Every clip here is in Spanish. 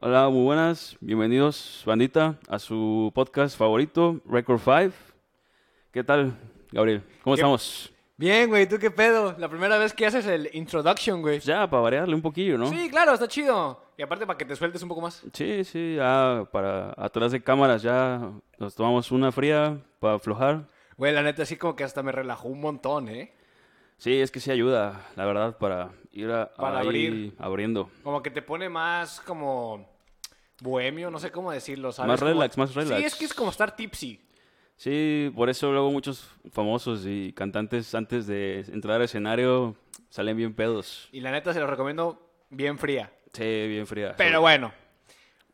Hola, muy buenas. Bienvenidos, bandita, a su podcast favorito, Record 5. ¿Qué tal, Gabriel? ¿Cómo ¿Qué- estamos? Bien, güey, ¿tú qué pedo? La primera vez que haces el introduction, güey. Ya, para variarle un poquillo, ¿no? Sí, claro, está chido. Y aparte para que te sueltes un poco más. Sí, sí, ya para atrás de cámaras ya nos tomamos una fría para aflojar. Güey, la neta, así como que hasta me relajó un montón, ¿eh? Sí, es que sí ayuda, la verdad, para ir a, Para ahí abrir. abriendo. Como que te pone más como bohemio, no sé cómo decirlo, ¿sabes? Más Como- relax, más relax. Sí, es que es como estar tipsy. Sí, por eso luego muchos famosos y cantantes antes de entrar al escenario salen bien pedos. Y la neta se lo recomiendo bien fría. Sí, bien fría. Pero bueno,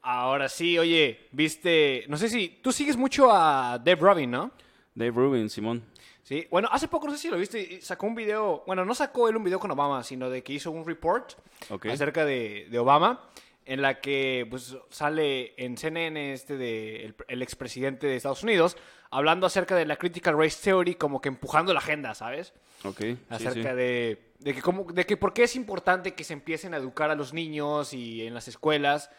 ahora sí, oye, viste, no sé si, tú sigues mucho a Dave Robin, ¿no? Dave Rubin, Simón. Sí, bueno, hace poco, no sé si lo viste, sacó un video, bueno, no sacó él un video con Obama, sino de que hizo un report acerca de, de Obama, en la que pues sale en CNN este de el, el expresidente de Estados Unidos, hablando acerca de la critical race theory, como que empujando la agenda, ¿sabes? Ok. Acerca sí. de, de que cómo, de que por qué es importante que se empiecen a educar a los niños y en las escuelas.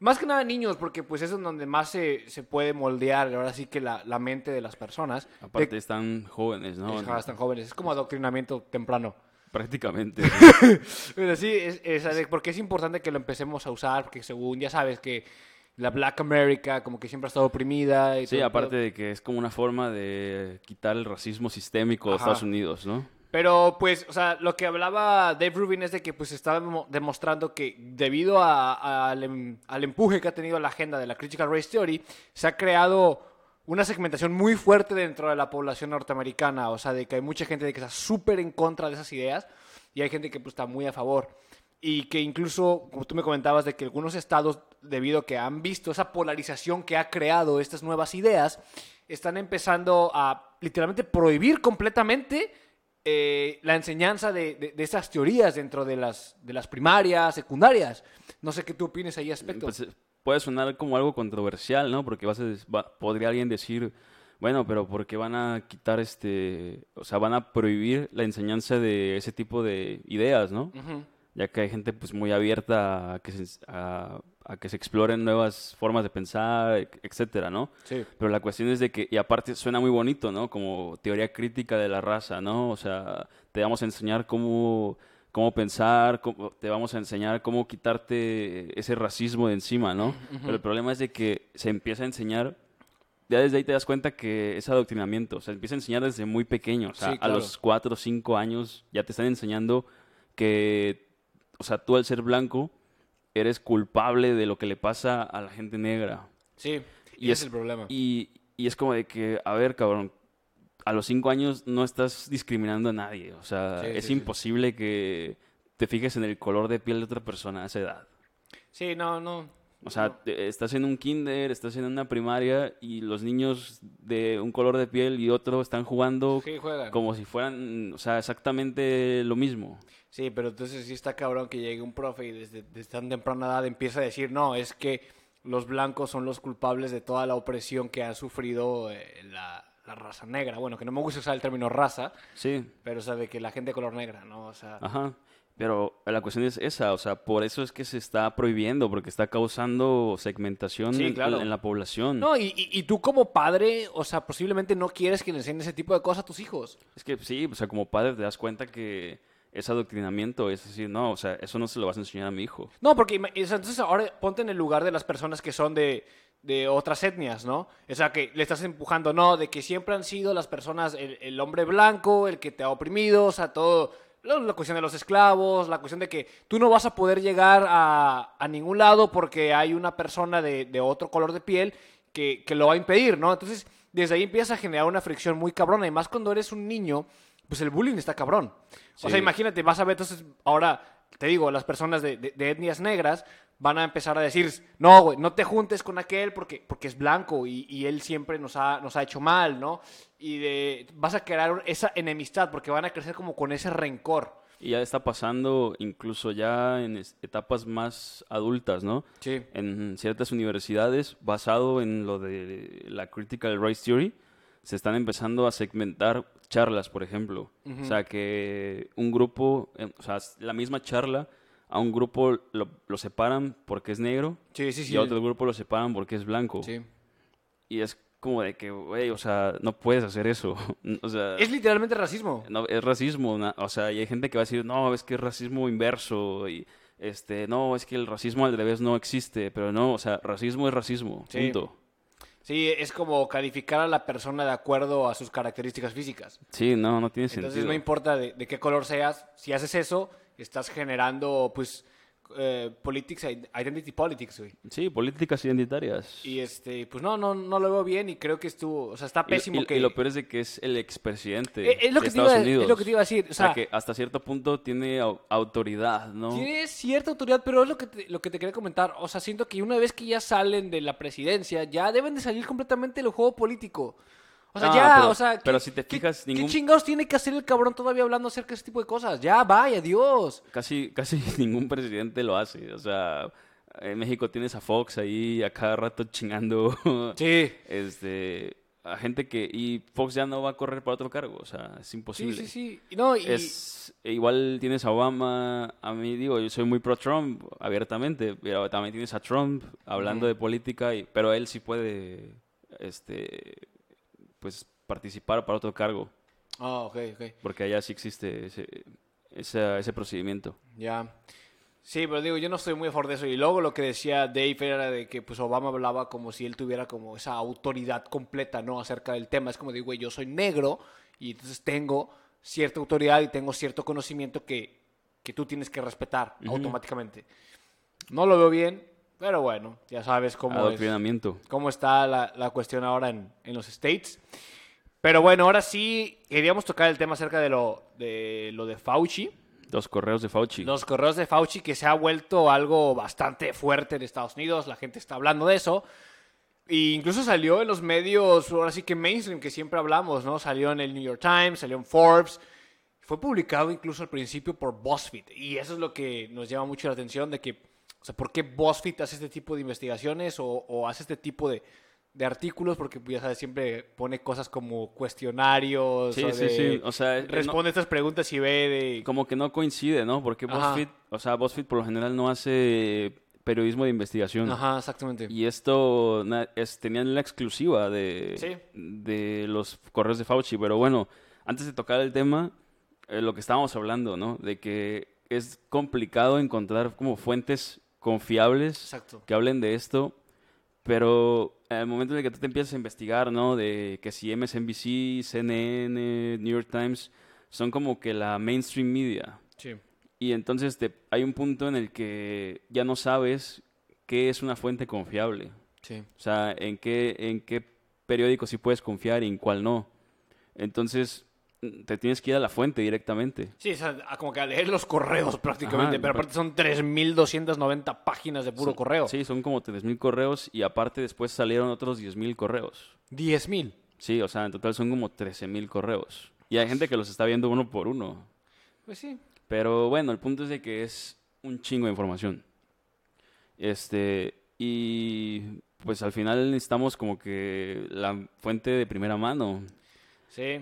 Más que nada niños, porque pues es donde más se, se puede moldear ahora sí que la, la mente de las personas. De- Aparte están jóvenes, ¿no? Están jóvenes. Es como adoctrinamiento temprano. Prácticamente. Pero sí, es, es- porque es importante que lo empecemos a usar, porque según ya sabes que la Black America como que siempre ha estado oprimida. Y Sí, todo aparte pedo. de que es como una forma de quitar el racismo sistémico de Ajá. Estados Unidos, ¿no? Pero pues, o sea, lo que hablaba Dave Rubin es de que pues estaba demo- demostrando que debido a- a- al, em- al empuje que ha tenido la agenda de la Critical Race Theory, se ha creado una segmentación muy fuerte dentro de la población norteamericana. O sea, de que hay mucha gente de que está súper en contra de esas ideas y hay gente que pues, está muy a favor. Y que incluso, como tú me comentabas, de que algunos estados, debido a que han visto esa polarización que ha creado estas nuevas ideas, están empezando a literalmente prohibir completamente eh, la enseñanza de, de- de esas teorías dentro de las, de las primarias, secundarias. No sé qué tú opinas ahí aspecto. Pues, puede sonar como algo controversial, ¿no? Porque vas a va- podría alguien decir, bueno, pero ¿por qué van a quitar este, o sea, van a prohibir la enseñanza de ese tipo de ideas, ¿no? Ujú. Ya que hay gente pues muy abierta a que se, a, a que se exploren nuevas formas de pensar, e- etcétera, ¿no? Sí. Pero la cuestión es de que, y aparte suena muy bonito, ¿no? Como teoría crítica de la raza, ¿no? O sea, te vamos a enseñar cómo, cómo pensar, cómo- te vamos a enseñar cómo quitarte ese racismo de encima, ¿no? Pero el problema es de que se empieza a enseñar, ya desde ahí te das cuenta que es adoctrinamiento, o sea, empieza a enseñar desde muy pequeño, o sea, Sí, a los cuatro o cinco años ya te están enseñando que, o sea, tú al ser blanco eres culpable de lo que le pasa a la gente negra. Sí, Y y es- es el problema. Y, y es como de que, a ver, cabrón, a los cinco años no estás discriminando a nadie. O sea, Sí, es sí, sí. imposible que te fijes en el color de piel de otra persona a esa edad. Sí, no, no. O sea, no. te- estás en un kinder, estás en una primaria y los niños de un color de piel y otro están jugando como si fueran, o sea, exactamente lo mismo. Sí, pero entonces sí está cabrón que llegue un profe y desde, desde tan temprana edad empieza a decir, no, es que los blancos son los culpables de toda la opresión que ha sufrido eh, la, la raza negra. Bueno, que no me gusta usar el término raza, Sí, pero o sea, de que la gente de color negra, ¿no? O sea, Ajá. Pero la cuestión es esa, o sea, por eso es que se está prohibiendo, porque está causando segmentación Sí, en- claro. en, la población. No, y, y- y tú como padre, o sea, posiblemente no quieres que le enseñen ese tipo de cosas a tus hijos. Es que sí, o sea, como padre te das cuenta que es adoctrinamiento, es decir, no, o sea, eso no se lo vas a enseñar a mi hijo. No, porque entonces ahora ponte en el lugar de las personas que son de, de otras etnias, ¿no? O sea, que le estás empujando, no, de que siempre han sido las personas, el, el hombre blanco, el que te ha oprimido, o sea, todo, la, la cuestión de los esclavos, la cuestión de que tú no vas a poder llegar a, a ningún lado porque hay una persona de, de otro color de piel que, que lo va a impedir, ¿no? Entonces, desde ahí empieza a generar una fricción muy cabrona, y más cuando eres un niño, pues el bullying está cabrón. O sea, imagínate, vas a ver entonces, ahora, te digo, las personas de, de- de etnias negras van a empezar a decir, no, güey, no te juntes con aquel porque, porque es blanco y, y él siempre nos ha, nos ha hecho mal, ¿no? Y de, vas a crear esa enemistad porque van a crecer como con ese rencor. Y ya está pasando incluso ya en etapas más adultas, ¿no? Sí. En ciertas universidades, basado en lo de la Critical Race Theory, se están empezando a segmentar charlas, por ejemplo. O sea, que un grupo, eh, o sea, la misma charla, a un grupo lo, lo separan porque es negro Sí, sí, sí. y a otro grupo lo separan porque es blanco. Sí. Y es como de que, güey, o sea, no puedes hacer eso. o sea, Es literalmente racismo. no, es racismo. o sea, y hay gente que va a decir, no, es que es racismo inverso. Y, este, no, es que el racismo al revés no existe. Pero no, o sea, racismo es racismo. Sí. Punto. Sí, es como calificar a la persona de acuerdo a sus características físicas. Sí, no, no tiene Entonces sentido. no importa de, de qué color seas, si haces eso, estás generando, pues, eh, politics, identity politics, güey. Sí, políticas identitarias. Y este, pues no, no, no lo veo bien y creo que estuvo, o sea, está pésimo y, que... y lo peor es de que es el expresidente Eh, es, lo de que te Estados iba, Unidos. es lo que te iba a decir, o O sea, que hasta cierto punto tiene au- autoridad, ¿no? tiene cierta autoridad, pero es lo que, te, lo que te quería comentar, o sea, siento que una vez que ya salen de la presidencia, ya deben de salir completamente del juego político. O sea, Ah, ya, pero- o sea, pero ¿qué- si te qué- fijas, ¿qué, ningún- chingados tiene que hacer el cabrón todavía hablando acerca de ese tipo de cosas? Ya, vaya, adiós. Casi, casi ningún presidente lo hace. O sea, en México tienes a Fox ahí a cada rato chingando. Sí. Este, a gente que... Y Fox ya no va a correr para otro cargo. O sea, es Sí, imposible. sí, sí. Y no, y, Es, igual tienes a Obama, a mí digo, yo soy muy pro Trump abiertamente, pero también tienes a Trump hablando de política, y, pero él sí puede, este, pues participar para otro cargo, Ah, ok, ok. porque allá sí existe ese, esa- ese procedimiento. Ya. Sí, pero digo, yo no estoy muy a favor de eso. Y luego lo que decía Dave era de que pues Obama hablaba como si él tuviera como esa autoridad completa, ¿no? Acerca del tema. Es como güey, yo soy negro y entonces tengo cierta autoridad y tengo cierto conocimiento que, que tú tienes que respetar automáticamente. No lo veo bien, pero bueno, ya sabes cómo es. Cómo está la, la cuestión ahora en, en los States. Pero bueno, ahora sí queríamos tocar el tema acerca de lo de, lo de Fauci. Los correos de Fauci. Los correos de Fauci que se ha vuelto algo bastante fuerte en Estados Unidos, la gente está hablando de eso. E incluso salió en los medios, ahora sí que mainstream, que siempre hablamos, ¿no? Salió en el New York Times, salió en Forbes. Fue publicado incluso al principio por BuzzFeed. Y eso es lo que nos llama mucho la atención de que, o sea, ¿por qué BuzzFeed hace este tipo de investigaciones o, o hace este tipo de, de artículos? Porque, pues, ya sabes, siempre pone cosas como cuestionarios. Sí, o sí, de, sí. O sea, eh, responde estas preguntas y ve de... como que no coincide, ¿no? Porque Ajá. BuzzFeed, o sea, BuzzFeed por lo general no hace periodismo de investigación. Ajá, exactamente. Y esto es, tenían la exclusiva de, Sí. de los correos de Fauci. Pero bueno, antes de tocar el tema, eh, lo que estábamos hablando, ¿no? De que es complicado encontrar como fuentes confiables Exacto. que hablen de esto. Pero en el momento en el que tú te empiezas a investigar, ¿no? De que si MSNBC, CNN, New York Times son como que la mainstream media. Sí. Y entonces te, hay un punto en el que ya no sabes qué es una fuente confiable. Sí. O sea, en qué, en qué periódico sí puedes confiar y en cuál no. Entonces, te tienes que ir a la fuente directamente. Sí, o sea, como que a leer los correos prácticamente, Ajá, pero- aparte son 3.290 páginas de puro Son- correo. Sí, son como 3.000 correos y aparte después salieron otros 10.000 correos. 10.000. Sí, o sea, en total son como 13.000 correos. Y hay gente que los está viendo uno por uno. Pues sí. Pero bueno, el punto es de que es un chingo de información. Este, y pues al final necesitamos como que la fuente de primera mano, Sí.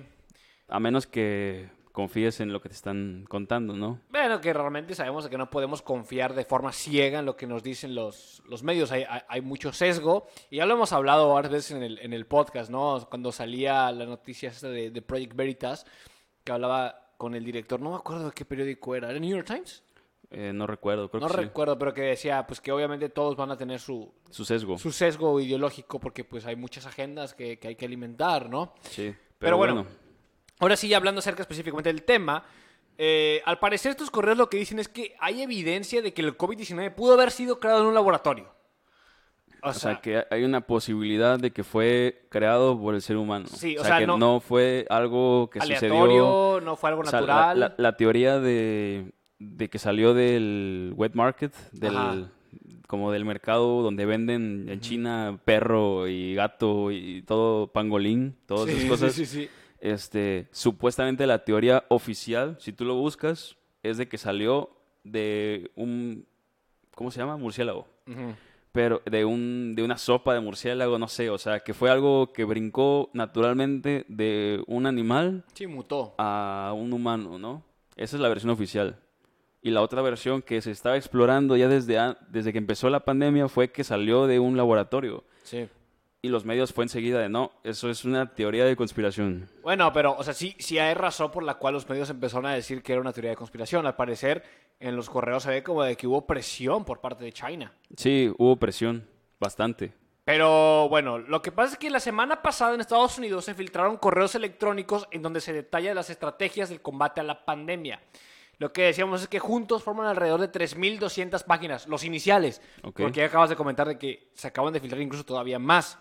A menos que confíes en lo que te están contando, ¿no? Bueno, que realmente sabemos que no podemos confiar de forma ciega en lo que nos dicen los, los medios. Hay, hay, hay mucho sesgo. Y ya lo hemos hablado varias veces en el, en el podcast, ¿no? Cuando salía la noticia esta de, de Project Veritas, que hablaba con el director, no me acuerdo de qué periódico era. ¿Era New York Times? Eh, no recuerdo, creo No que sí. recuerdo, pero que decía pues que obviamente todos van a tener su, Su sesgo. su sesgo ideológico porque pues hay muchas agendas que, que hay que alimentar, ¿no? Sí. Pero, Pero bueno, bueno, Ahora sí, hablando acerca específicamente del tema, eh, al parecer estos correos lo que dicen es que hay evidencia de que el COVID-19 pudo haber sido creado en un laboratorio. O, o sea, que hay una posibilidad de que fue creado por el ser humano. Sí, o o sea, sea, que no- no, fue algo que sucedió aleatorio, no fue algo O sea, la- natural. La, la teoría de, de que salió del wet market, Ajá. del, como del mercado donde venden en China perro y gato y todo pangolín, todas Sí, esas sí, cosas. sí, sí. Este, supuestamente la teoría oficial, si tú lo buscas, es de que salió de un, ¿cómo se llama? Murciélago. Pero de, un, de una sopa de murciélago, no sé, o sea, que fue algo que brincó naturalmente de un animal Sí, mutó. a un humano, ¿no? Esa es la versión oficial. Y la otra versión que se estaba explorando ya desde, desde que empezó la pandemia fue que salió de un laboratorio. Sí. Y los medios fue enseguida de no, eso es una teoría de conspiración. Bueno, pero, o sea, sí, sí hay razón por la cual los medios empezaron a decir que era una teoría de conspiración. Al parecer, en los correos se ve como de que hubo presión por parte de China. Sí, hubo presión, bastante. Pero bueno, lo que pasa es que la semana pasada en Estados Unidos se filtraron correos electrónicos en donde se detallan las estrategias del combate a la pandemia. Lo que decíamos es que juntos forman alrededor de 3.200 páginas, los iniciales. Porque ya acabas de comentar de que se acaban de filtrar incluso todavía más.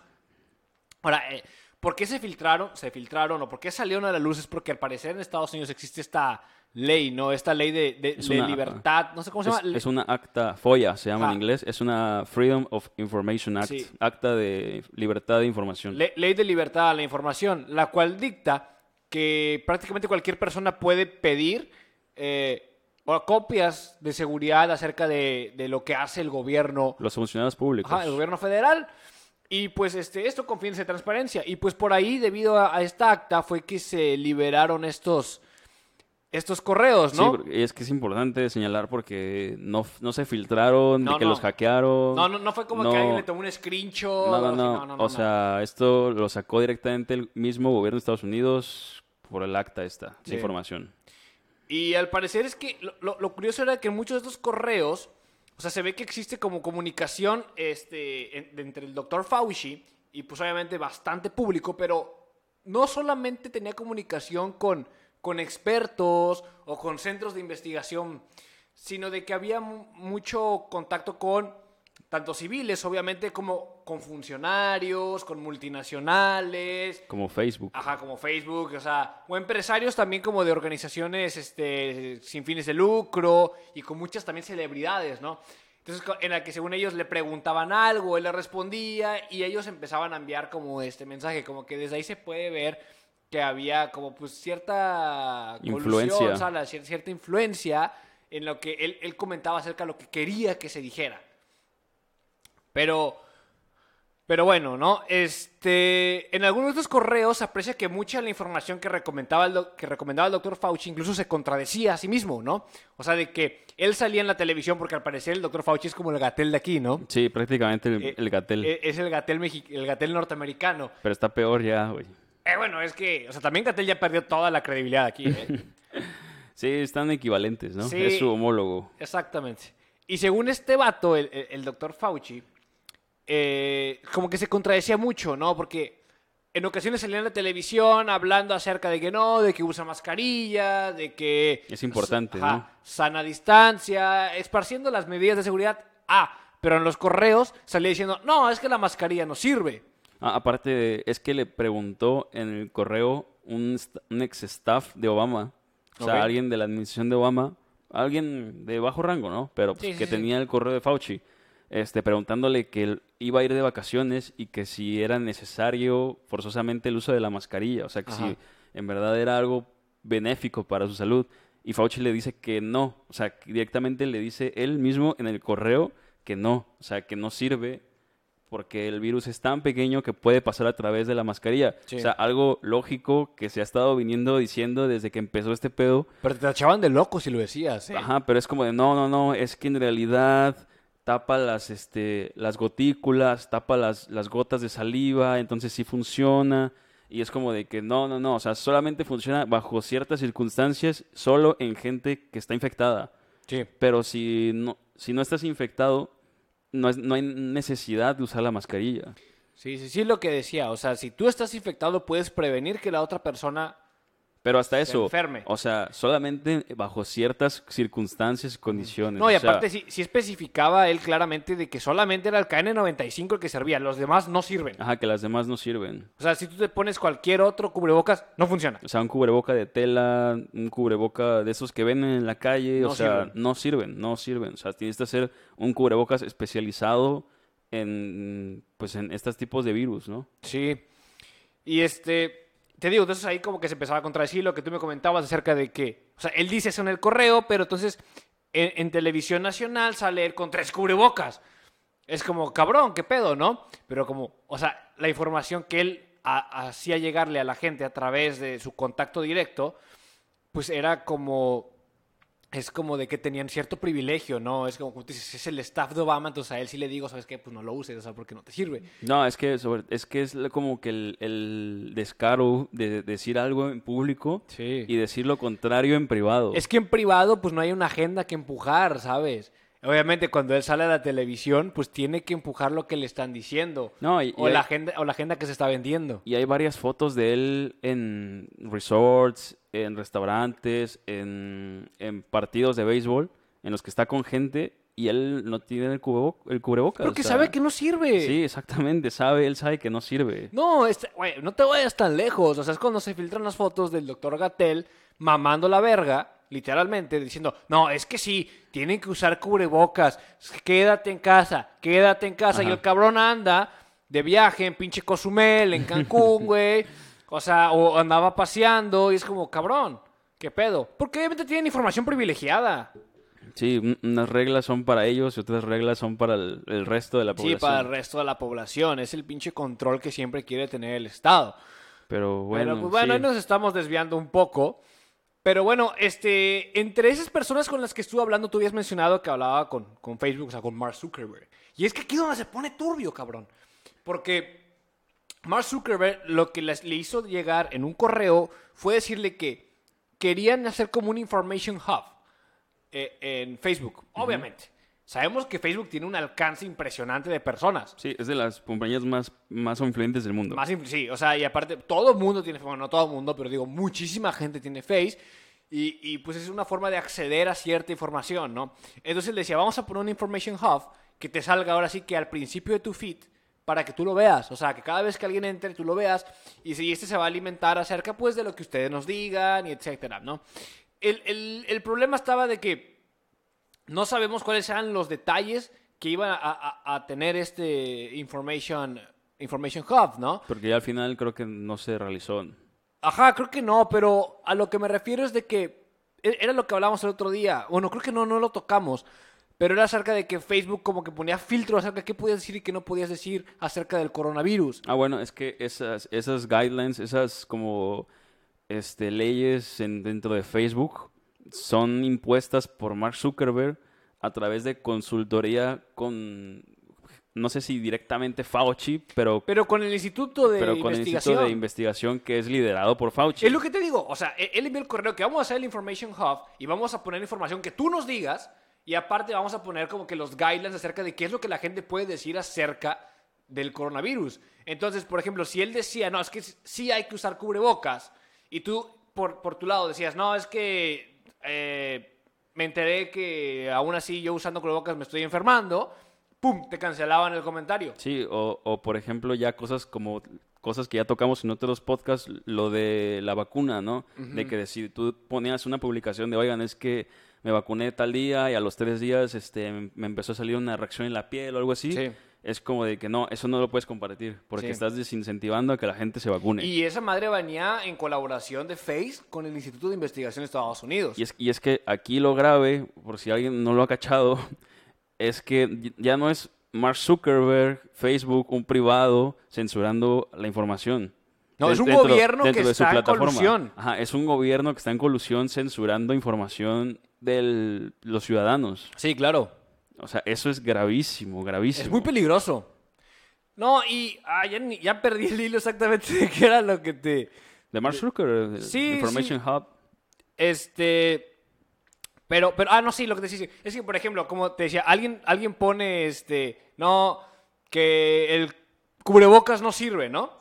Ahora, eh, ¿por qué se filtraron? Se filtraron o por qué salieron a la luz? Es porque al parecer en Estados Unidos existe esta ley, ¿no? Esta ley de, de- de una- libertad, no sé cómo se Es, llama. es una acta, FOIA se llama Ajá. en inglés, es una Freedom of Information Act, Sí. acta de libertad de información. Le- ley de libertad a la información, la cual dicta que prácticamente cualquier persona puede pedir eh, o copias de seguridad acerca de, de lo que hace el gobierno, Los funcionarios públicos. ajá, el gobierno federal. Y pues este, esto con fines de transparencia. Y pues por ahí, debido a, a esta acta, fue que se liberaron estos, estos correos, Sí, ¿no? porque es que es importante señalar porque no, no se filtraron, No, de que no. los hackearon. no, no, no fue como que alguien le tomó un screenshot. No, no, no. o sea, esto lo sacó directamente el mismo gobierno de Estados Unidos por el acta esta Sí. de información. Y al parecer es que lo, lo- lo curioso era que muchos de estos correos, sea, se ve que existe como comunicación este, entre el doctor Fauci y pues obviamente bastante público, pero no solamente tenía comunicación con, con expertos o con centros de investigación, sino de que había mu- mucho contacto con tanto civiles, obviamente, como con funcionarios, con multinacionales, Como Facebook. Ajá, como Facebook, o sea, o empresarios también como de organizaciones este, sin fines de lucro y con muchas también celebridades, ¿no? Entonces, en la que según ellos le preguntaban algo, él le respondía y ellos empezaban a enviar como este mensaje, como que desde ahí se puede ver que había como pues cierta Influencia. o sea, cierta influencia en lo que él, él comentaba acerca de lo que quería que se dijera. Pero, pero bueno, ¿no? Este, en algunos de estos correos se aprecia que mucha de la información que recomendaba, el que recomendaba el doctor Fauci incluso se contradecía a sí mismo, ¿no? O sea, de que él salía en la televisión porque al parecer el doctor Fauci es como el gatel de aquí, ¿no? Sí, prácticamente el, Eh, el Gatel. Eh, Es el gatel, el gatel norteamericano. Pero está peor ya, güey. Eh, bueno, es que, o sea, también Gatel ya perdió toda la credibilidad aquí, ¿eh? Sí, están equivalentes, ¿no? Sí. Es su homólogo. Exactamente. Y según este vato, el, el- el doctor Fauci, eh, como que se contradecía mucho, ¿no? Porque en ocasiones salía en la televisión hablando acerca de que no, de que usa mascarilla, de que... Es importante, Ajá, ¿no? Sana distancia, esparciendo las medidas de seguridad. Ah, pero en los correos salía diciendo, no, es que la mascarilla no sirve. Ah, aparte, de- es que le preguntó en el correo un, ex staff de Obama, o sea, alguien de la administración de Obama, alguien de bajo rango, ¿no? Pero pues, Sí, que sí. tenía el correo de Fauci, este, preguntándole que él iba a ir de vacaciones y que si era necesario forzosamente el uso de la mascarilla, o sea, que Ajá. si en verdad era algo benéfico para su salud. Y Fauci le dice que no, o sea, directamente le dice él mismo en el correo que no, o sea, que no sirve porque el virus es tan pequeño que puede pasar a través de la mascarilla. Sí. O sea, algo lógico que se ha estado viniendo diciendo desde que empezó este pedo. Pero te tachaban de loco si lo decías, ¿eh? Ajá, pero es como de no, no, no, es que en realidad tapa las, este, las gotículas, tapa las, las gotas de saliva, entonces sí funciona. Y es como de que no, no, no, o sea, solamente funciona bajo ciertas circunstancias, solo en gente que está infectada. Sí. Pero si no, si no estás infectado, no, es, no hay necesidad de usar la mascarilla. Sí, sí, sí, lo que decía. O sea, si tú estás infectado, puedes prevenir que la otra persona Pero hasta eso, enferme. o sea, solamente bajo ciertas circunstancias y condiciones. No, y o sea, aparte sí, sí especificaba él claramente de que solamente era el KN95 el que servía, los demás no sirven. Ajá, que las demás no sirven. O sea, si tú te pones cualquier otro cubrebocas, no funciona. O sea, un cubreboca de tela, un cubreboca de esos que venden en la calle, No o sea, sirven. no sirven, no sirven. O sea, tienes que hacer un cubrebocas especializado en, pues, en estos tipos de virus, ¿no? Sí. Y este, te digo, entonces ahí como que se empezaba a contradecir lo que tú me comentabas acerca de que, o sea, él dice eso en el correo, pero entonces en, televisión nacional sale él con tres cubrebocas. Es como, cabrón, qué pedo, ¿no? Pero como, o sea, la información que él ha- hacía llegarle a la gente a través de su contacto directo, pues era como es como de que tenían cierto privilegio, ¿no? Es como, como tú dices, es el staff de Obama, entonces a él sí le digo, ¿sabes qué? Pues no lo uses, o sea, porque no te sirve. No, es que, sobre- es, que es como que el, el descaro de decir algo en público Sí. y decir lo contrario en privado. Es que en privado, pues no hay una agenda que empujar, ¿sabes? Obviamente, cuando él sale a la televisión, pues tiene que empujar lo que le están diciendo. No, y- o, y la hay- agenda, o la agenda que se está vendiendo. Y hay varias fotos de él en resorts, en restaurantes, en, en partidos de béisbol, en los que está con gente y él no tiene el, cubrebo- el cubrebocas. Porque o sea, sabe que no sirve. Sí, exactamente, sabe, él sabe que no sirve. No, este, güey, no te vayas tan lejos. O sea, es cuando se filtran las fotos del doctor Gatel mamando la verga, literalmente, diciendo, no, es que sí, tienen que usar cubrebocas, quédate en casa, quédate en casa. Y el cabrón anda de viaje en pinche Cozumel, en Cancún, güey. O sea, o andaba paseando y es como, cabrón, ¿qué pedo? Porque obviamente tienen información privilegiada. Sí, un- unas reglas son para ellos y otras reglas son para el, el resto de la Sí, población. para el resto de la población. Es el pinche control que siempre quiere tener el Estado. Pero bueno, Pero pues bueno, sí. ahí nos estamos desviando un poco. Pero bueno, este, entre esas personas con las que estuve hablando, tú habías mencionado que hablaba con, con Facebook, o sea, con Mark Zuckerberg. Y es que aquí es donde se pone turbio, cabrón. Porque Mark Zuckerberg lo que les- le hizo llegar en un correo fue decirle que querían hacer como un information hub eh, en Facebook, obviamente. Sabemos que Facebook tiene un alcance impresionante de personas. Sí, es de las compañías más, más influyentes del mundo. Más sí, o sea, y aparte, todo el mundo tiene, bueno, no todo el mundo, pero digo, muchísima gente tiene Face. Y, y, pues es una forma de acceder a cierta información, ¿no? Entonces le decía, vamos a poner un Information Hub que te salga ahora sí que al principio de tu feed para que tú lo veas. O sea, que cada vez que alguien entre tú lo veas y si este se va a alimentar acerca pues de lo que ustedes nos digan y etcétera, ¿no? El, el- el problema estaba de que no sabemos cuáles eran los detalles que iba a, a- a tener este Information, information Hub, ¿no? Porque ya al final creo que no se realizó. Ajá, creo que no, pero a lo que me refiero es de que e- era lo que hablábamos el otro día. Bueno, creo que no, no lo tocamos, pero era acerca de que Facebook como que ponía filtros acerca de qué podías decir y qué no podías decir acerca del coronavirus. Ah, bueno, es que esas, esas guidelines, esas como este, leyes en- dentro de Facebook son impuestas por Mark Zuckerberg a través de consultoría con, no sé si directamente Fauci, pero, Pero con el Instituto de pero con el. Instituto de Investigación que es liderado por Fauci. Es lo que te digo, o sea, e- él envió el correo que vamos a hacer el Information Hub y vamos a poner información que tú nos digas y aparte vamos a poner como que los guidelines acerca de qué es lo que la gente puede decir acerca del coronavirus. Entonces, por ejemplo, si él decía, no, es que sí hay que usar cubrebocas y tú por, por tu lado decías, no, es que eh, me enteré que aún así yo usando cubrebocas me estoy enfermando, ¡pum! Te cancelaban el comentario. Sí, o, o por ejemplo ya cosas como cosas que ya tocamos en otros podcasts, lo de la vacuna, ¿no? De que si tú ponías una publicación de, oigan, es que me vacuné tal día y a los tres días este, me empezó a salir una reacción en la piel o algo así, Sí. es como de que no, eso no lo puedes compartir, porque Sí. estás desincentivando a que la gente se vacune. Y esa madre venía en colaboración de Face con el Instituto de Investigación de Estados Unidos. Y es, y es que aquí lo grave, por si alguien no lo ha cachado, es que ya no es Mark Zuckerberg, Facebook, un privado censurando la información. No, De- es un dentro- gobierno que de su está en colusión. Ajá, es un gobierno que está en colusión censurando información de los ciudadanos. Sí, claro. O sea, eso es gravísimo, gravísimo. Es muy peligroso. No, y ah, ya, perdí el hilo exactamente de qué era lo que te... De Mark Zuckerberg, el Sí, Information Hub. Este... Pero, pero, ah, no, sí, lo que te decía. Es que, por ejemplo, como te decía, alguien, alguien pone, este, no, que el cubrebocas no sirve, ¿no?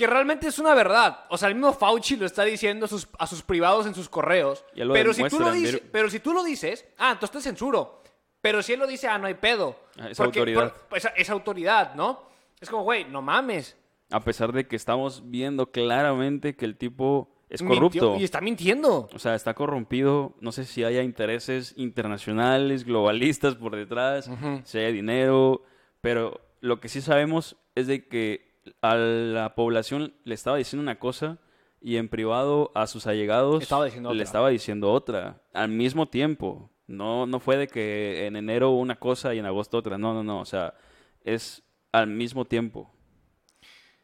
Que realmente es una verdad. O sea, el mismo Fauci lo está diciendo a sus, a sus privados en sus correos. Pero si, tú lo dices, mira. pero si tú lo dices, ah, entonces te censuro. Pero si él lo dice, ah, no hay pedo. Ah, es Porque- autoridad. por- esa, esa autoridad, ¿no? Es como, güey, no mames. A pesar de que estamos viendo claramente que el tipo es Mintió- corrupto. Y está mintiendo. O sea, está corrompido. No sé si haya intereses internacionales, globalistas por detrás, si haya dinero. Pero lo que sí sabemos es de que a la población le estaba diciendo una cosa y en privado a sus allegados Estaba le estaba diciendo otra. Al mismo tiempo. No, no fue de que en enero una cosa y en agosto otra. No, no, no. O sea, es al mismo tiempo.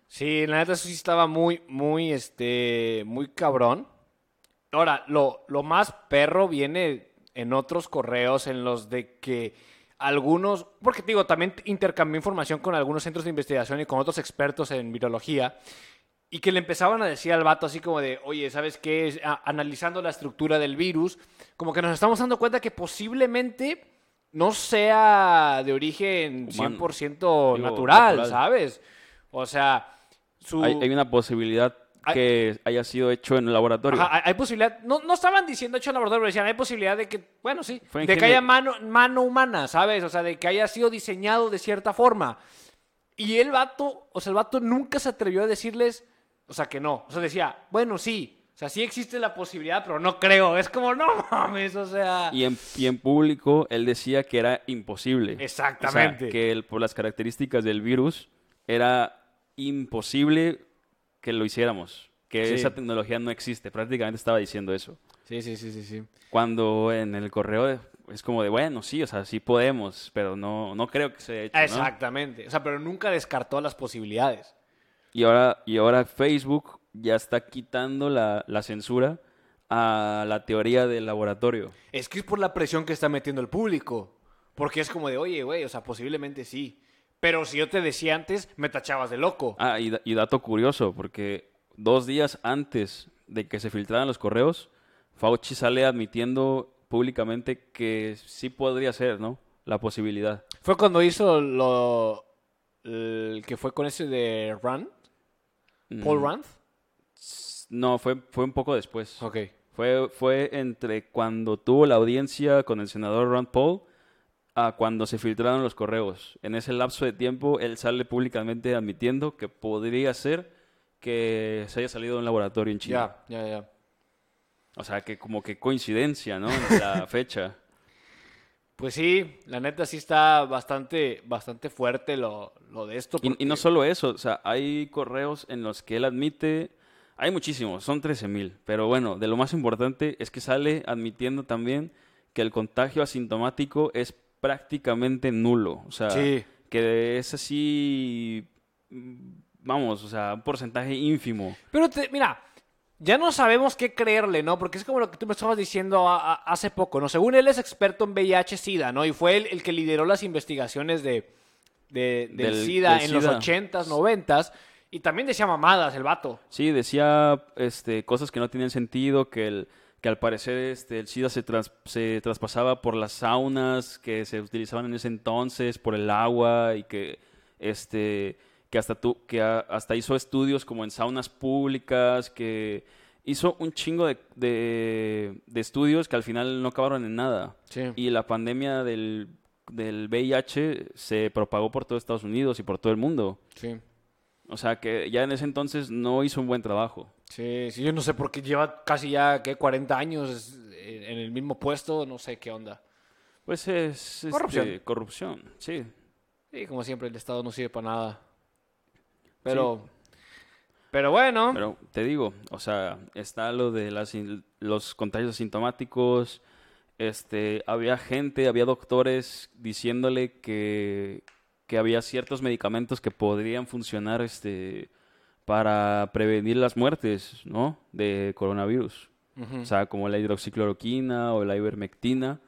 Sí, la neta eso sí estaba muy, muy, este, muy cabrón. Ahora, lo, lo más perro viene en otros correos en los de que algunos, porque digo, también intercambié información con algunos centros de investigación y con otros expertos en virología, y que le empezaban a decir al vato así como de, oye, ¿sabes qué? Analizando la estructura del virus, como que nos estamos dando cuenta que posiblemente no sea de origen Humano. 100% Digo, natural, natural. ¿sabes? O sea, su... Hay, hay una posibilidad que haya sido hecho en el laboratorio. Ajá, hay- posibilidad, no, no estaban diciendo hecho en laboratorio, pero decían, hay posibilidad de que, bueno, sí, Fue de que haya mano, mano humana, ¿sabes? O sea, de que haya sido diseñado de cierta forma. Y el vato, o sea, el vato nunca se atrevió a decirles, o sea, que no. O sea, decía, bueno, sí, o sea, sí existe la posibilidad, pero no creo. Es como, no mames, o sea... Y en, y en público él decía que era imposible. Exactamente. O sea, que el- por las características del virus era imposible que lo hiciéramos. Que Sí. esa tecnología no existe. Prácticamente estaba diciendo eso. Sí, sí, sí, sí, sí. Cuando en el correo es como de, bueno, sí, o sea, sí podemos, pero no, no creo que se hecho, ¿no? Exactamente. O sea, pero nunca descartó las posibilidades. Y ahora, y ahora Facebook ya está quitando la, la censura a la teoría del laboratorio. Es que es por la presión que está metiendo el público. Porque es como de, oye, güey, o sea, posiblemente sí. Pero si yo te decía antes, me tachabas de loco. Ah, y, da- y dato curioso, porque dos días antes de que se filtraran los correos, Fauci sale admitiendo públicamente que sí podría ser, ¿no? La posibilidad. Fue cuando hizo lo. El que fue con ese de Rand. Paul Mm, Rand. No, fue, fue un poco después. Ok. Fue, fue entre cuando tuvo la audiencia con el senador Ron Paul a cuando se filtraron los correos. En ese lapso de tiempo, él sale públicamente admitiendo que podría ser que se haya salido de un laboratorio en China. Ya, ya, ya. O sea, que como que coincidencia, ¿no? En la fecha. Pues sí, la neta sí está bastante, bastante fuerte lo, lo de esto. Y, y no solo eso, o sea, hay correos en los que él admite, hay muchísimos, son 13.000, pero bueno, de lo más importante es que sale admitiendo también que el contagio asintomático es prácticamente nulo, o sea, Sí. que es así, mm, vamos, o sea, un porcentaje ínfimo. Pero te- mira, ya no sabemos qué creerle, ¿no? Porque es como lo que tú me estabas diciendo a- a- hace poco, ¿no? Según él es experto en VIH-Sida, ¿no? Y fue él el que lideró las investigaciones de, de- del, Del- SIDA del en los SIDA. 80s, 90s. Y también decía mamadas el vato. Sí, decía este, cosas que no tenían sentido, que, el, que al parecer este, el SIDA se, tras- se traspasaba por las saunas que se utilizaban en ese entonces, por el agua y que, este, que, hasta, tu, que a- hasta hizo estudios como en saunas públicas, que hizo un chingo de, de- de estudios que al final no acabaron en nada. Sí. Y la pandemia del, del VIH se propagó por todo Estados Unidos y por todo el mundo. Sí. O sea que ya en ese entonces no hizo un buen trabajo. Sí, sí, yo no sé por qué lleva casi ya, ¿qué? 40 años en en el mismo puesto, no sé qué onda. Pues es este, Corrupción. corrupción, sí. Sí, como siempre, el Estado no sirve para nada. Pero, pero bueno. Pero te digo, o sea, está lo de las, los contagios asintomáticos. Este, había gente, había doctores diciéndole que, que había ciertos medicamentos que podrían funcionar este, para prevenir las muertes, ¿no? De coronavirus. O sea, como la hidroxicloroquina o la ivermectina,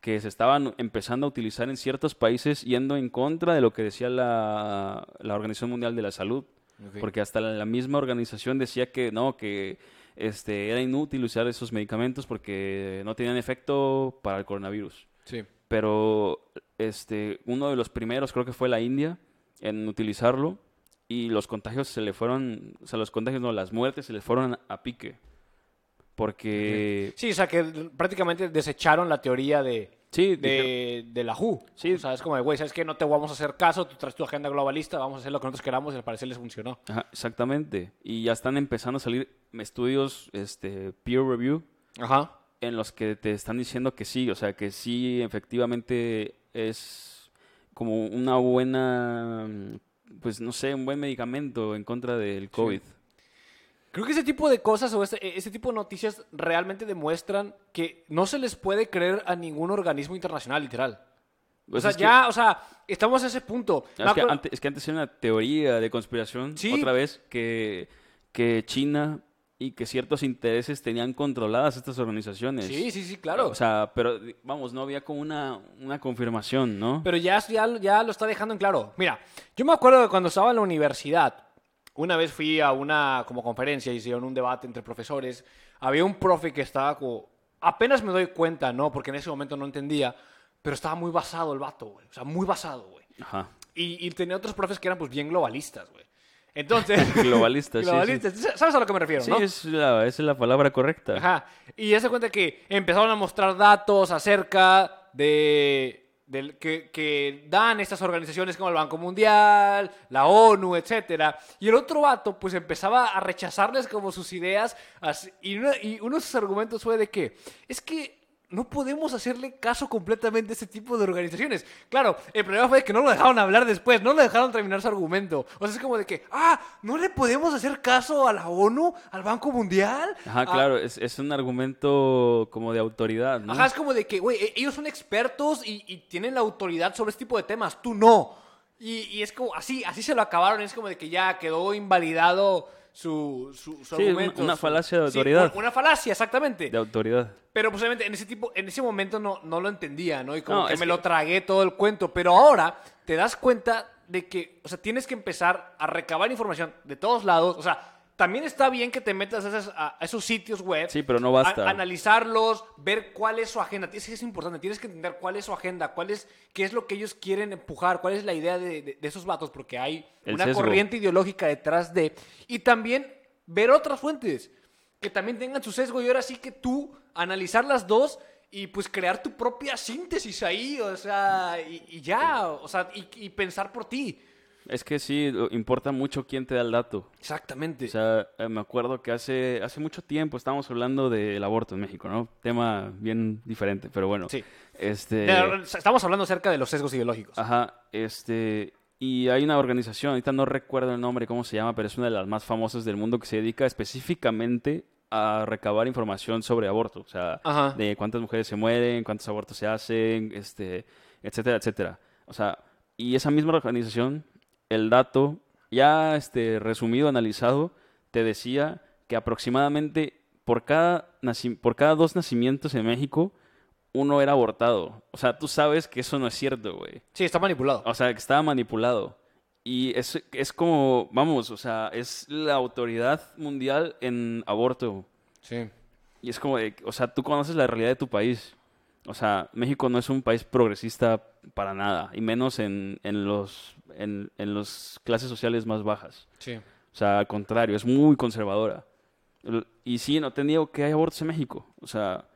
que se estaban empezando a utilizar en ciertos países yendo en contra de lo que decía la, la Organización Mundial de la Salud. Porque hasta la, la misma organización decía que no, que este, era inútil usar esos medicamentos porque no tenían efecto para el coronavirus. Sí. Pero este, uno de los primeros, creo que fue la India, en utilizarlo y los contagios se le fueron, o sea, los contagios no, las muertes se les fueron a pique. Porque Sí, o sea que prácticamente desecharon la teoría de, sí, de, de la WHO. Sí. O sea, es como de, güey, ¿sabes qué? No te vamos a hacer caso, tú traes tu agenda globalista, vamos a hacer lo que nosotros queramos y al parecer les funcionó. Ajá, exactamente. Y ya están empezando a salir estudios este, peer review Ajá. En los que te están diciendo que sí, o sea, que sí, efectivamente es como una buena, pues no sé, un buen medicamento en contra del COVID. Creo que ese tipo de cosas o ese, ese tipo de noticias realmente demuestran que no se les puede creer a ningún organismo internacional, literal. Pues o sea, que- ya, o sea, estamos a ese punto. es, que antes, es que antes era una teoría de conspiración, Sí. otra vez, que, que China y que ciertos intereses tenían controladas estas organizaciones. Sí, sí, sí, claro. O sea, pero vamos, no había como una, una confirmación, ¿no? Pero ya, ya, ya lo está dejando en claro. Mira, yo me acuerdo de cuando estaba en la universidad, una vez fui a una como conferencia y hicieron un debate entre profesores. Había un profe que estaba como... Apenas me doy cuenta, ¿no? Porque en ese momento no entendía, pero estaba muy basado el vato, güey. O sea, muy basado, güey. Ajá. Y, y tenía otros profes que eran pues bien globalistas, güey. Entonces... Globalistas, sí, sí. globalistas. ¿Sabes a lo que me refiero, Sí, no? es la, esa es la palabra correcta. Ajá. Y ya se cuenta que empezaron a mostrar datos acerca de, que, que dan estas organizaciones como el Banco Mundial, la ONU, etcétera. Y el otro vato, pues empezaba a rechazarles como sus ideas. así- y, uno, y uno de sus argumentos fue de que es que no podemos hacerle caso completamente a este tipo de organizaciones. Claro, el problema fue que no lo dejaron hablar después, no lo dejaron terminar su argumento. O sea, es como de que, ah, no le podemos hacer caso a la ONU, al Banco Mundial. Ajá, a- claro, es, es un argumento como de autoridad, ¿no? Ajá, es como de que, güey, e- ellos son expertos y, y tienen la autoridad sobre este tipo de temas, tú no. Y, y es como, así, así se lo acabaron, es como de que ya quedó invalidado su, su, su Sí, argumento. una falacia de autoridad. una, una falacia, exactamente. De autoridad. Pero pues obviamente en ese tipo, en ese momento no, no lo entendía, ¿no? Y como No, que me que- lo tragué todo el cuento. Pero ahora te das cuenta de que, o sea, tienes que empezar a recabar información de todos lados. O sea, también está bien que te metas a, a esos sitios web. Sí, pero no basta. a- analizarlos, ver cuál es su agenda. Es es importante, tienes que entender cuál es su agenda, cuál es, qué es lo que ellos quieren empujar, cuál es la idea de, de- de esos vatos, porque hay El una sesgo. corriente ideológica detrás de. Y también ver otras fuentes que también tengan su sesgo y ahora sí que tú analizar las dos y pues crear tu propia síntesis ahí, o sea, y, y ya, o sea, y, y pensar por ti. Es que sí, importa mucho quién te da el dato. Exactamente. O sea, eh, me acuerdo que hace, hace mucho tiempo estábamos hablando del aborto en México, ¿no? Tema bien diferente, pero bueno. Sí. Este, Estamos hablando acerca de los sesgos ideológicos. Ajá, este, y hay una organización, ahorita no recuerdo el nombre, cómo se llama, pero es una de las más famosas del mundo que se dedica específicamente a recabar información sobre aborto, o sea, Ajá. de cuántas mujeres se mueren, cuántos abortos se hacen, este, etcétera, etcétera. O sea, y esa misma organización, el dato, ya este, resumido, analizado, te decía que aproximadamente por cada, por cada dos nacimientos en México, uno era abortado. O sea, tú sabes que eso no es cierto, güey. Sí, está manipulado. O sea, que estaba manipulado. Y es, es como, vamos, o sea, es la autoridad mundial en aborto. Sí. Y es como, de- o sea, tú conoces la realidad de tu país. O sea, México no es un país progresista para nada, y menos en, en los en, en las clases sociales más bajas. Sí. O sea, al contrario, es muy conservadora. Y sí, no te niego que hay abortos en México. O sea,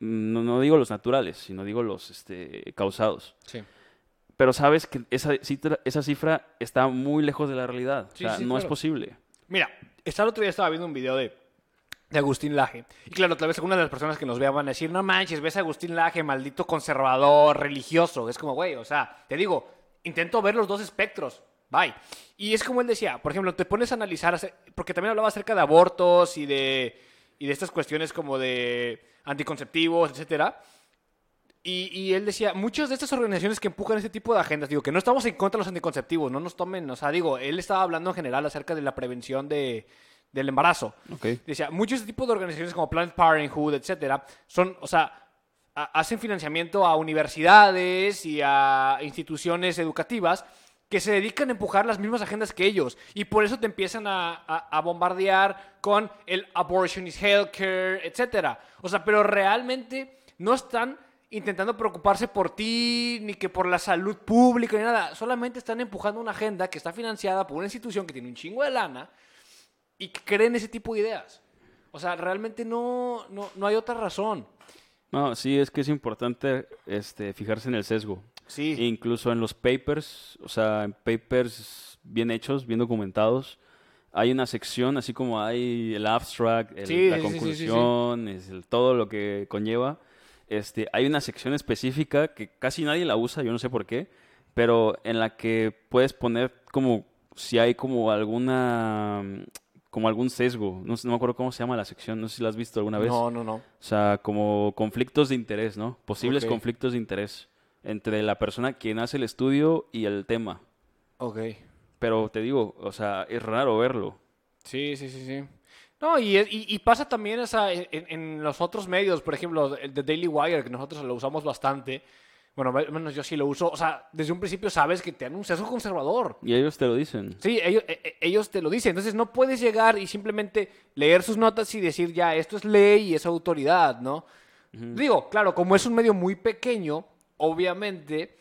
no, no digo los naturales, sino digo los este, causados. Sí. Pero sabes que esa cifra, esa cifra está muy lejos de la realidad. Sí, o sea, sí, no es claro. posible. Mira, el otro día estaba viendo un video de, de Agustín Laje. Y claro, tal vez algunas de las personas que nos vean van a decir, no manches, ves a Agustín Laje, maldito conservador, religioso. Es como, güey, o sea, te digo, intento ver los dos espectros. Bye. Y es como él decía, por ejemplo, te pones a analizar, porque también hablaba acerca de abortos y de, y de estas cuestiones como de anticonceptivos, etcétera. Y, y él decía, muchas de estas organizaciones que empujan este tipo de agendas, digo, que no estamos en contra de los anticonceptivos, no nos tomen, o sea, digo, él estaba hablando en general acerca de la prevención de, del embarazo. Ok. Decía, muchos de este tipo de organizaciones como Planned Parenthood, etcétera, son, o sea, hacen financiamiento a universidades y a instituciones educativas que se dedican a empujar las mismas agendas que ellos. Y por eso te empiezan a, a- a bombardear con el abortion is healthcare, etcétera. O sea, pero realmente no están intentando preocuparse por ti, ni que por la salud pública, ni nada. Solamente están empujando una agenda que está financiada por una institución que tiene un chingo de lana y que creen ese tipo de ideas. O sea, realmente no, no, no hay otra razón. No, sí, es que es importante este, fijarse en el sesgo. Sí. Incluso en los papers, o sea, en papers bien hechos, bien documentados, hay una sección, así como hay el abstract, el- Sí, la sí. conclusión, es el- todo lo que conlleva. Este, hay una sección específica que casi nadie la usa, yo no sé por qué, pero en la que puedes poner como si hay como alguna como algún sesgo, no, no me acuerdo cómo se llama la sección, no sé si la has visto alguna vez. No, no, no. O sea, como conflictos de interés, ¿no? Posibles conflictos de interés entre la persona quien hace el estudio y el tema. Ok. Pero te digo, o sea, es raro verlo. Sí, sí, sí, sí. No, y, y, y pasa también o sea, en, en, los otros medios, por ejemplo, el de Daily Wire, que nosotros lo usamos bastante. Bueno, al menos yo sí lo uso. O sea, desde un principio sabes que te dan un conservador. Y ellos te lo dicen. Sí, ellos, e, e, ellos te lo dicen. Entonces no puedes llegar y simplemente leer sus notas y decir, ya, esto es ley y es autoridad, ¿no? Digo, claro, como es un medio muy pequeño, obviamente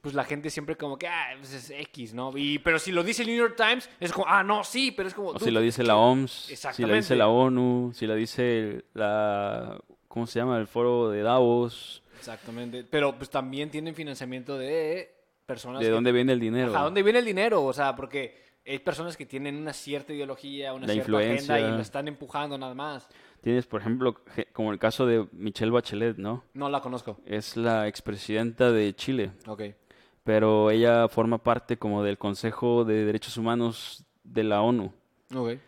pues la gente siempre como que, ah, pues es X, ¿no? Y, pero si lo dice el New York Times, es como, ah, no, sí, pero es como... O si lo dice la OMS, si lo dice la ONU, si lo dice la... ¿Cómo se llama? El foro de Davos. Exactamente. Pero pues también tienen financiamiento de personas... ¿De dónde viene el dinero? ¿A dónde viene el dinero? O sea, porque hay personas que tienen una cierta ideología, una cierta agenda y lo están empujando nada más. Tienes, por ejemplo, como el caso de Michelle Bachelet, ¿no? No la conozco. Es la expresidenta de Chile. Ok pero ella forma parte como del Consejo de Derechos Humanos de la ONU. Okay.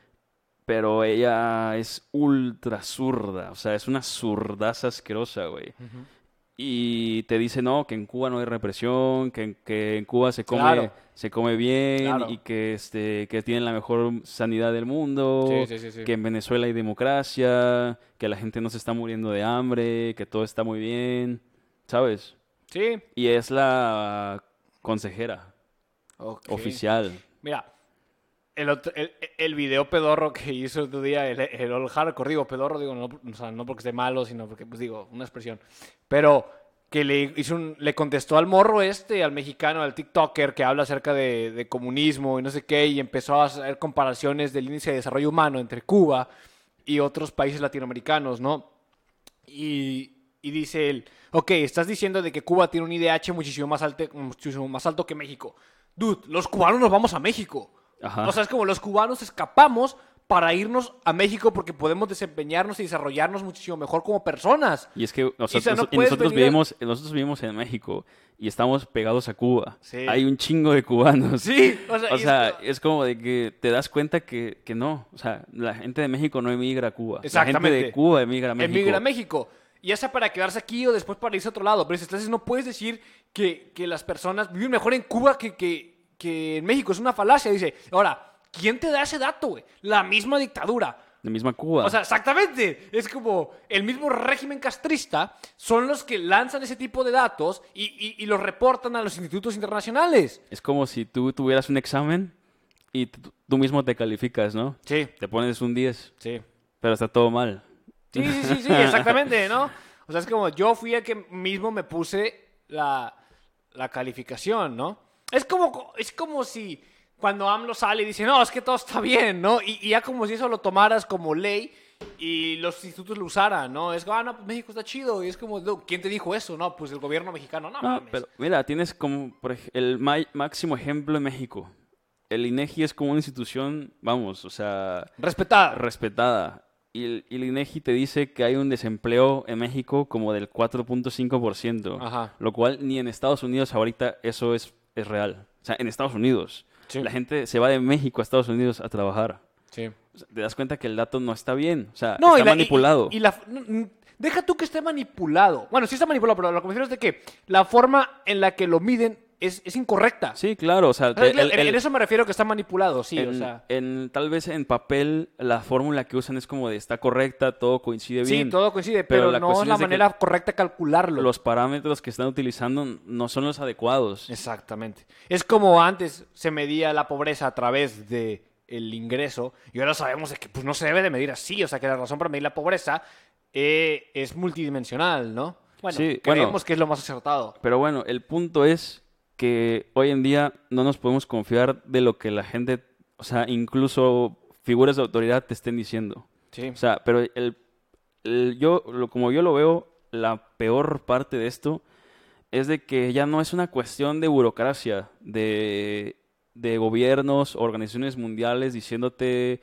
Pero ella es ultra zurda, o sea, es una zurdaza asquerosa, güey. Y te dice, no, que en Cuba no hay represión, que, que en Cuba se come, se come bien y que, este, que tienen la mejor sanidad del mundo, que en Venezuela hay democracia, que la gente no se está muriendo de hambre, que todo está muy bien, ¿sabes? Sí. Y es la consejera oficial. Mira, el, el, el, video pedorro que hizo tu día, el, el All Hardcore, digo pedorro, digo, no, o sea, no porque esté malo, sino porque, pues digo, una expresión. Pero que le, hizo un, le contestó al morro este, al mexicano, al TikToker, que habla acerca de, de, comunismo y no sé qué, y empezó a hacer comparaciones del índice de desarrollo humano entre Cuba y otros países latinoamericanos, ¿no? Y, y dice él, ok, estás diciendo de que Cuba tiene un IDH muchísimo más, alto, muchísimo más alto que México. Dude, los cubanos nos vamos a México. O sea, es como los cubanos escapamos para irnos a México porque podemos desempeñarnos y desarrollarnos muchísimo mejor como personas. Y es que nosotros, vivimos, nosotros vivimos en México y estamos pegados a Cuba. Hay un chingo de cubanos. Sí, o sea, es, como de que te das cuenta que, que, no. O sea, la gente de México no emigra a Cuba. Exactamente. La gente de Cuba emigra a México. Emigra a México ya sea para quedarse aquí o después para irse a otro lado. Pero entonces no puedes decir que, que las personas viven mejor en Cuba que, que, que, en México. Es una falacia. Dice, ahora, ¿quién te da ese dato, güey? La misma dictadura. La misma Cuba. O sea, exactamente. Es como el mismo régimen castrista son los que lanzan ese tipo de datos y, y, y los reportan a los institutos internacionales. Es como si tú tuvieras un examen y tú mismo te calificas, ¿no? Sí. Te pones un 10. Sí. Pero está todo mal. Sí, sí, sí, sí, exactamente, ¿no? O sea, es como yo fui el que mismo me puse la, la calificación, ¿no? Es como, es como si cuando AMLO sale y dice, no, es que todo está bien, ¿no? Y, ya como si eso lo tomaras como ley y los institutos lo usaran, ¿no? Es como, ah, no, pues México está chido. Y es como, ¿quién te dijo eso? No, pues el gobierno mexicano, no. no pero mira, tienes como por el máximo ejemplo en México. El INEGI es como una institución, vamos, o sea... Respetada. Respetada y el, INEGI te dice que hay un desempleo en México como del 4.5%, lo cual ni en Estados Unidos ahorita eso es, es real. O sea, en Estados Unidos. La gente se va de México a Estados Unidos a trabajar. Sí. te das cuenta que el dato no está bien. O sea, está manipulado. Y, la, deja tú que esté manipulado. Bueno, sí está manipulado, pero lo que me refiero es de que la forma en la que lo miden es, es incorrecta. Sí, claro. O sea, en eso me refiero que está manipulado, sí. En, o sea. en, tal vez en papel la fórmula que usan es como de está correcta, todo coincide bien. Sí, todo coincide, pero, no es la manera correcta de calcularlo. Los parámetros que están utilizando no son los adecuados. Exactamente. Es como antes se medía la pobreza a través de el ingreso y ahora sabemos que pues, no se debe de medir así. O sea, que la razón para medir la pobreza eh, es multidimensional, ¿no? Bueno, creemos que es lo más acertado. Pero bueno, el punto es que hoy en día no nos podemos confiar de lo que la gente, o sea, incluso figuras de autoridad te estén diciendo. Sí. O sea, pero el, yo, lo, como yo lo veo, la peor parte de esto es de que ya no es una cuestión de burocracia, de, de gobiernos, organizaciones mundiales diciéndote,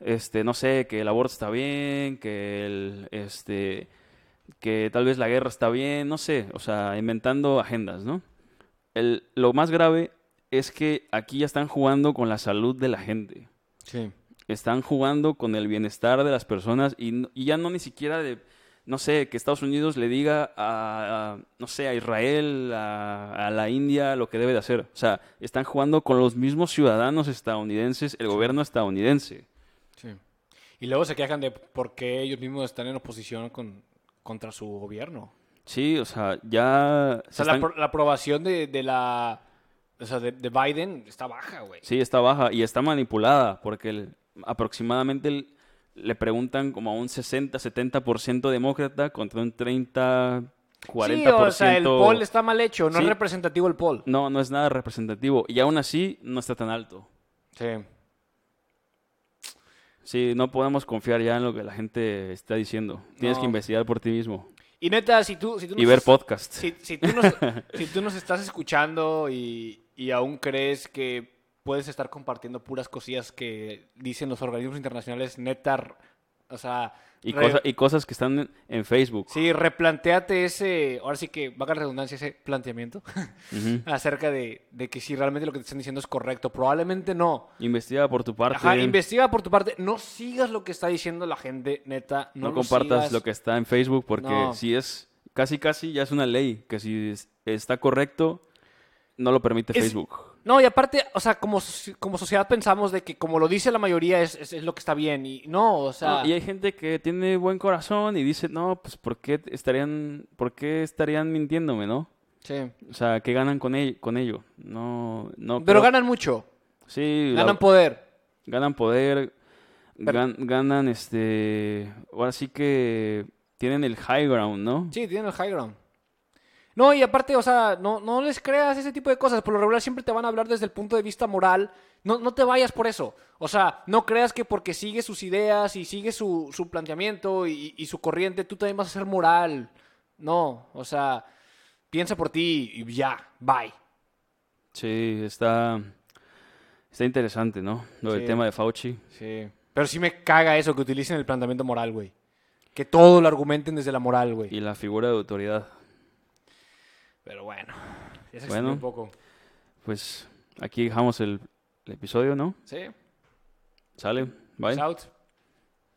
este, no sé, que el aborto está bien, que el, este, que tal vez la guerra está bien, no sé, o sea, inventando agendas, ¿no? Lo más grave es que aquí ya están jugando con la salud de la gente. Sí. Están jugando con el bienestar de las personas y, ya no ni siquiera de, no sé, que Estados Unidos le diga a, no sé, a Israel, a, la India lo que debe de hacer. O sea, están jugando con los mismos ciudadanos estadounidenses, el gobierno estadounidense. Sí. Y luego se quejan de por qué ellos mismos están en oposición con, contra su gobierno. Sí, o sea, ya... O se sea, la, están- apro- la aprobación de, de la... O sea, de, de Biden está baja, güey. Sí, está baja y está manipulada porque el- aproximadamente el- le preguntan como a un 60-70% demócrata contra un 30-40%. Sí, o sea, el poll está mal hecho, no Sí. es representativo el poll. No, no es nada representativo y aún así no está tan alto. Sí. Sí, no podemos confiar ya en lo que la gente está diciendo. Tienes No. que investigar por ti mismo Y neta, si tú... Si tú y nos ver. Si, si tú nos, si tú nos estás escuchando y, y aún crees que puedes estar compartiendo puras cosillas que dicen los organismos internacionales, neta, o sea... Y, re- cosa- y cosas que están en, en Facebook. Sí, replanteate ese, ahora sí que valga la redundancia, ese planteamiento acerca de, de que si realmente lo que te están diciendo es correcto. Probablemente no. Investiga por tu parte. Ajá, investiga por tu parte. No sigas lo que está diciendo la gente, neta. No, no lo compartas sigas. lo que está en Facebook porque No. si es casi casi ya es una ley que si es- está correcto no lo permite Es- Facebook. No, y aparte, o sea, como, como sociedad pensamos de que como lo dice la mayoría es, es, es lo que está bien. Y no, o sea... Y hay gente que tiene buen corazón y dice, "No, pues ¿por qué estarían por qué estarían mintiéndome, no?" sí. O sea, ¿qué ganan con ello? Con ello? No no Pero creo- ganan mucho. Sí, la- Ganan poder. ganan poder, Pero- gan- ganan este, ahora sí que tienen el high ground, ¿no? Sí, tienen el high ground. No, y aparte, o sea, no, no les creas ese tipo de cosas. Por lo regular siempre te van a hablar desde el punto de vista moral. No, no te vayas por eso. O sea, no creas que porque sigues sus ideas y sigues su, su planteamiento y, y su corriente, tú también vas a ser moral. No, o sea, piensa por ti y ya, bye. Sí, está está interesante, ¿no? Lo del tema de Fauci. Sí. Pero sí me caga eso, que utilicen el planteamiento moral, güey. Que todo lo argumenten desde la moral, güey. y la figura de autoridad. Pero bueno, ya se Bueno. un poco. Pues aquí dejamos el, el episodio, ¿no? Sí, Sale, bye. out.